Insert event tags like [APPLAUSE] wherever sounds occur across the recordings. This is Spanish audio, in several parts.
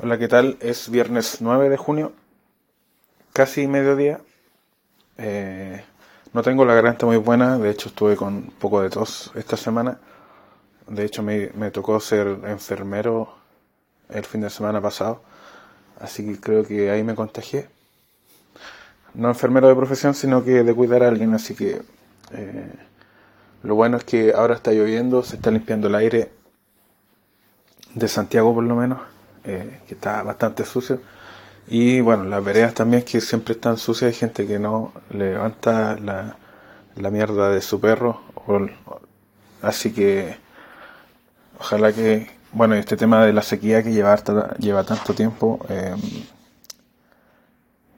Hola, ¿qué tal? Es viernes 9 de junio, casi mediodía. Eh, no tengo la garganta muy buena, de hecho estuve con poco de tos esta semana. De hecho me, me tocó ser enfermero el fin de semana pasado, así que creo que ahí me contagié. No enfermero de profesión, sino que de cuidar a alguien, así que eh, lo bueno es que ahora está lloviendo, se está limpiando el aire de Santiago por lo menos eh, que está bastante sucio. Y bueno, las veredas también que siempre están sucias, hay gente que no levanta la, la mierda de su perro. así que ojalá que, bueno, este tema de la sequía que lleva, lleva tanto tiempo, em,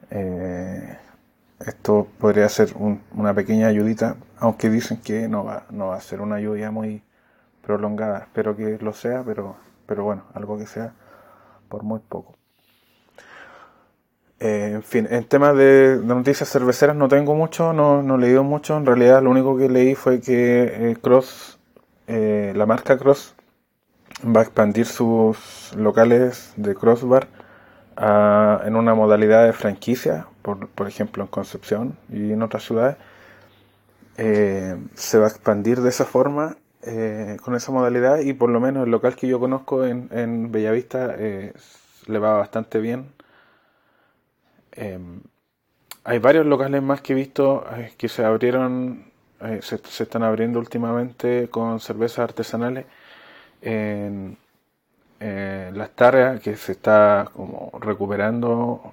eh, esto podría ser una pequeña ayudita, aunque dicen que no va, no va a ser una lluvia muy prolongada. Espero que lo sea, pero, pero bueno, algo que sea por muy poco. Eh, en fin, en temas de, noticias cerveceras no tengo mucho, no, no, he leído mucho. En realidad, lo único que leí fue que eh, Cross, eh, la marca Cross, va a expandir sus locales de Crossbar en una modalidad de franquicia, por, ejemplo en Concepción y en otras ciudades. se va a expandir de esa forma eh, con esa modalidad y por lo menos el local que yo conozco en, en Bellavista eh, le va bastante bien. Em, hay varios locales más que he visto eh, que se abrieron, se, se, están abriendo últimamente con cervezas artesanales en, las tareas que se está como recuperando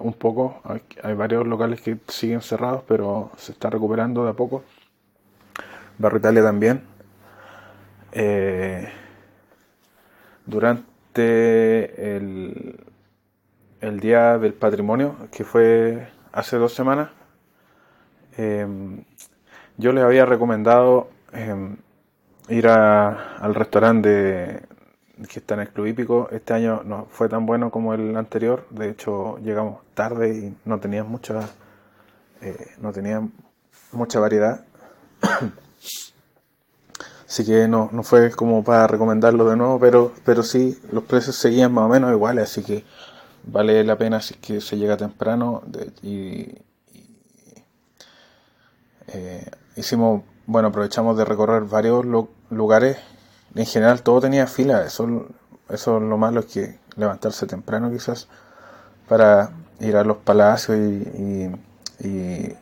un poco. Hay, varios locales que siguen cerrados, pero se está recuperando de a poco. Barrio Italia también eh, durante el, el, Día del Patrimonio, que fue hace dos semanas, em, yo les había recomendado em, ir al restaurante que está en el Club Hípico. Este año no fue tan bueno como el anterior, de hecho llegamos tarde y no tenía mucha, eh, no tenía mucha variedad. [COUGHS] Así que no, no fue como para recomendarlo de nuevo, pero, pero sí, los precios seguían más o menos iguales, así que vale la pena si que se llega temprano. y, eh, hicimos, bueno, aprovechamos de recorrer varios lugares. En general todo tenía fila, eso, eso es lo malo, es que levantarse temprano quizás para ir a los palacios y, y,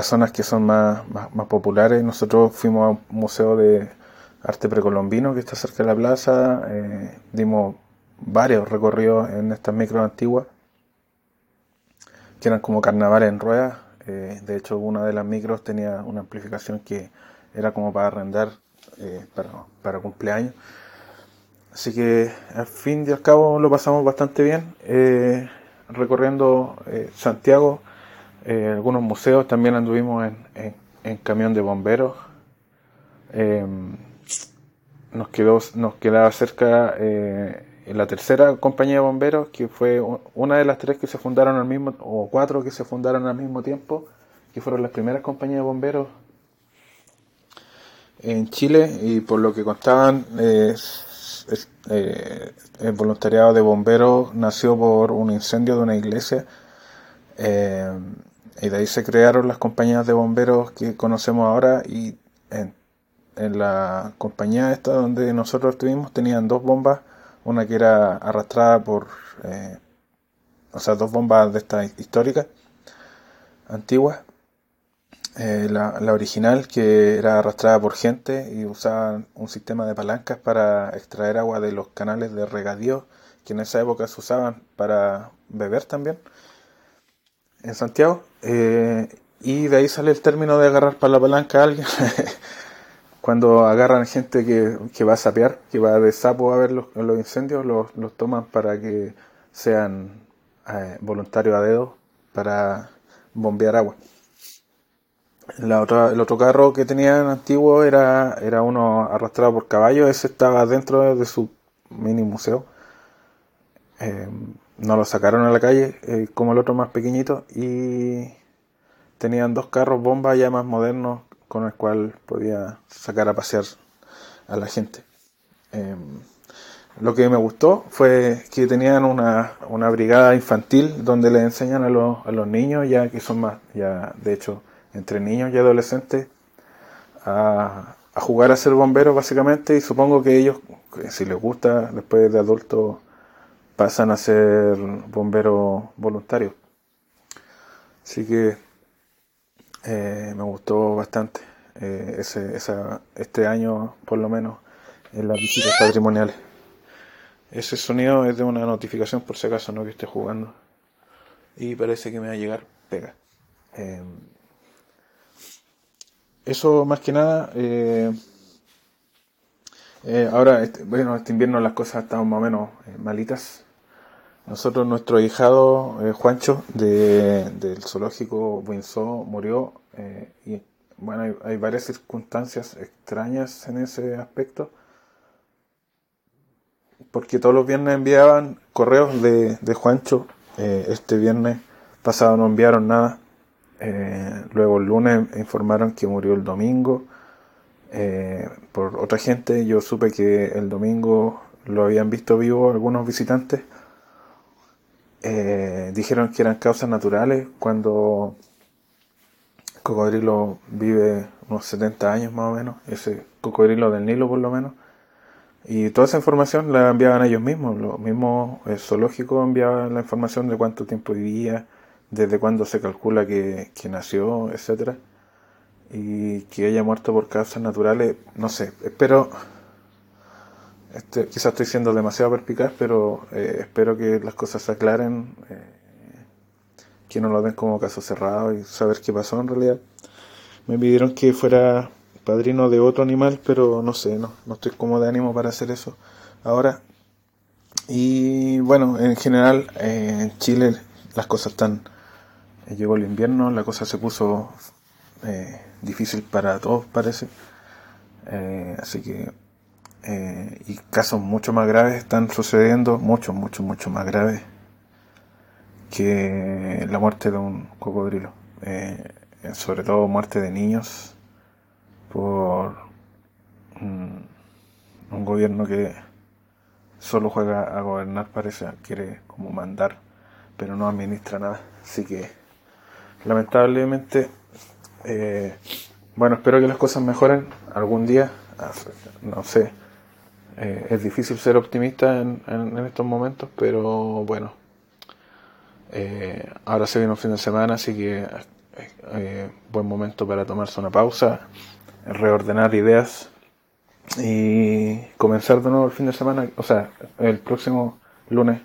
eh, zonas que son más, más, populares. Nosotros fuimos a un museo de arte precolombino que está cerca de la plaza, eh, dimos varios recorridos en estas micros antiguas, que eran como carnavales en ruedas. Eh, de hecho, una de las micros tenía una amplificación que era como para arrendar eh, para, para, cumpleaños. Así que al fin y al cabo lo pasamos bastante bien recorriendo Santiago eh, algunos museos, también anduvimos en, en, camión de bomberos. Em, nos quedó nos quedaba cerca eh, la tercera compañía de bomberos, que fue una de las tres que se fundaron al mismo, o cuatro que se fundaron al mismo tiempo, que fueron las primeras compañías de bomberos en Chile, y por lo que contaban, eh, el voluntariado de bomberos nació por un incendio de una iglesia. Eh, y de ahí se crearon las compañías de bomberos que conocemos ahora y en, la compañía esta donde nosotros estuvimos tenían dos bombas, una que era arrastrada por, eh, o sea, dos bombas de esta histórica, antiguas, eh, la, la, original que era arrastrada por gente y usaba un sistema de palancas para extraer agua de los canales de regadío que en esa época se usaban para beber también en Santiago. Eh, y de ahí sale el término de agarrar para la palanca a alguien. [LAUGHS] Cuando agarran gente que, que, va a sapear, que va de sapo a ver los, incendios, los, los, toman para que sean eh, voluntarios a dedo para bombear agua. La otra, el otro carro que tenían antiguo era, era uno arrastrado por caballo, ese estaba dentro de su mini museo. Eh, no lo sacaron a la calle eh, como el otro más pequeñito y tenían dos carros bomba ya más modernos con el cual podía sacar a pasear a la gente. Em, lo que me gustó fue que tenían una, una brigada infantil donde le enseñan a los, a los niños, ya que son más, ya de hecho, entre niños y adolescentes, a, a jugar a ser bomberos básicamente y supongo que ellos, si les gusta, después de adultos, pasan a ser bomberos voluntarios. Así que eh, me gustó bastante eh, ese, esa, este año, por lo menos, en las visitas patrimoniales. Ese sonido es de una notificación por si acaso no que esté jugando. Y parece que me va a llegar pega. Eh, eso más que nada. Ahora, este, bueno, este invierno las cosas están más o menos malitas. Nosotros, nuestro hijado Juancho de, del zoológico Winsor murió y bueno, hay, varias circunstancias extrañas en ese aspecto. Porque todos los viernes enviaban correos de, de Juancho. este viernes pasado no enviaron nada. Eh, luego el lunes informaron que murió el domingo. Eh, por otra gente, yo supe que el domingo lo habían visto vivo algunos visitantes. Eh, dijeron que eran causas naturales cuando cocodrilo vive unos 70 años más o menos, ese cocodrilo del Nilo por lo menos. Y toda esa información la enviaban ellos mismos, los mismos zoológicos enviaban la información de cuánto tiempo vivía, desde cuándo se calcula que, nació, etcétera, y que haya muerto por causas naturales, no sé, espero, este, quizás estoy siendo demasiado perspicaz, pero eh, espero que las cosas se aclaren, eh, que no lo den como caso cerrado y saber qué pasó en realidad. Me pidieron que fuera padrino de otro animal, pero no sé, no, no estoy como de ánimo para hacer eso ahora. Y bueno, en general eh, en Chile las cosas están llegó el invierno, la cosa se puso eh, difícil para todos, parece. Eh, así que, eh, y casos mucho más graves están sucediendo, mucho, mucho, mucho más graves que la muerte de un cocodrilo. sobre todo muerte de niños por un gobierno que solo juega a gobernar, parece, quiere como mandar, pero no administra nada. Así que lamentablemente, eh, bueno, espero que las cosas mejoren algún día. Ah, no sé, eh, es difícil ser optimista en, estos momentos, pero bueno, eh, ahora se viene un fin de semana, así que buen momento para tomarse una pausa, reordenar ideas y comenzar de nuevo el fin de semana, o sea, el próximo lunes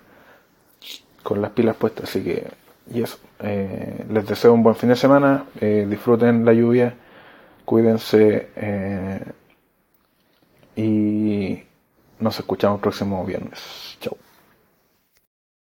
con las pilas puestas, así que y eso. Eh, les deseo un buen fin de semana. Eh, disfruten la lluvia. Cuídense. Eh, y nos escuchamos el próximo viernes. Chao.